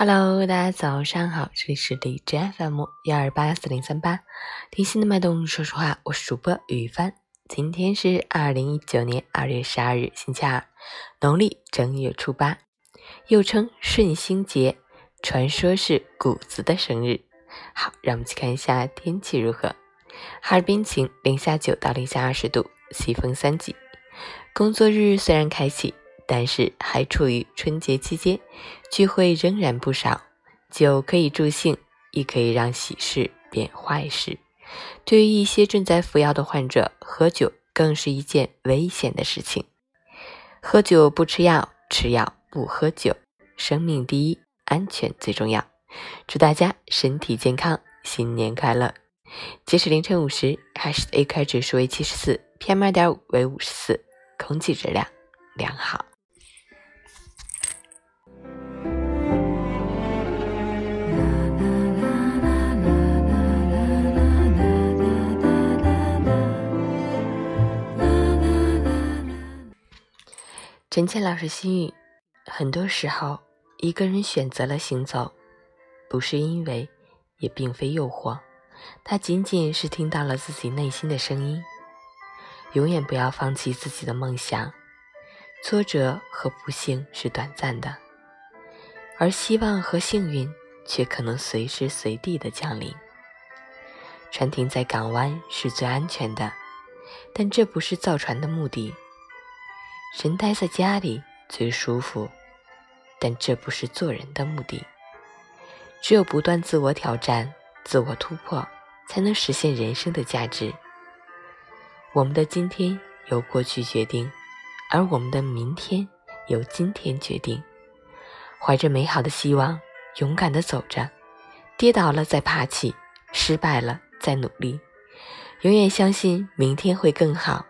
Hello，大家早上好，这里是荔枝 FM 幺二八四零三八，听心的脉动，说实话，我是主播雨帆。今天是二零一九年二月十二日，星期二，农历正月初八，又称顺星节，传说是谷子的生日。好，让我们去看一下天气如何。哈尔滨晴，零下九到零下二十度，西风三级。工作日虽然开启。但是还处于春节期间，聚会仍然不少。酒可以助兴，亦可以让喜事变坏事。对于一些正在服药的患者，喝酒更是一件危险的事情。喝酒不吃药，吃药不喝酒，生命第一，安全最重要。祝大家身体健康，新年快乐！截止凌晨五时，海市的 AQI 指数为七十四，PM 二点五为五十四，空气质量良好。陈倩老师心语：很多时候，一个人选择了行走，不是因为，也并非诱惑，他仅仅是听到了自己内心的声音。永远不要放弃自己的梦想。挫折和不幸是短暂的，而希望和幸运却可能随时随地的降临。船停在港湾是最安全的，但这不是造船的目的。人待在家里最舒服，但这不是做人的目的。只有不断自我挑战、自我突破，才能实现人生的价值。我们的今天由过去决定，而我们的明天由今天决定。怀着美好的希望，勇敢地走着，跌倒了再爬起，失败了再努力，永远相信明天会更好。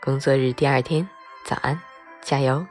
工作日第二天。早安，加油！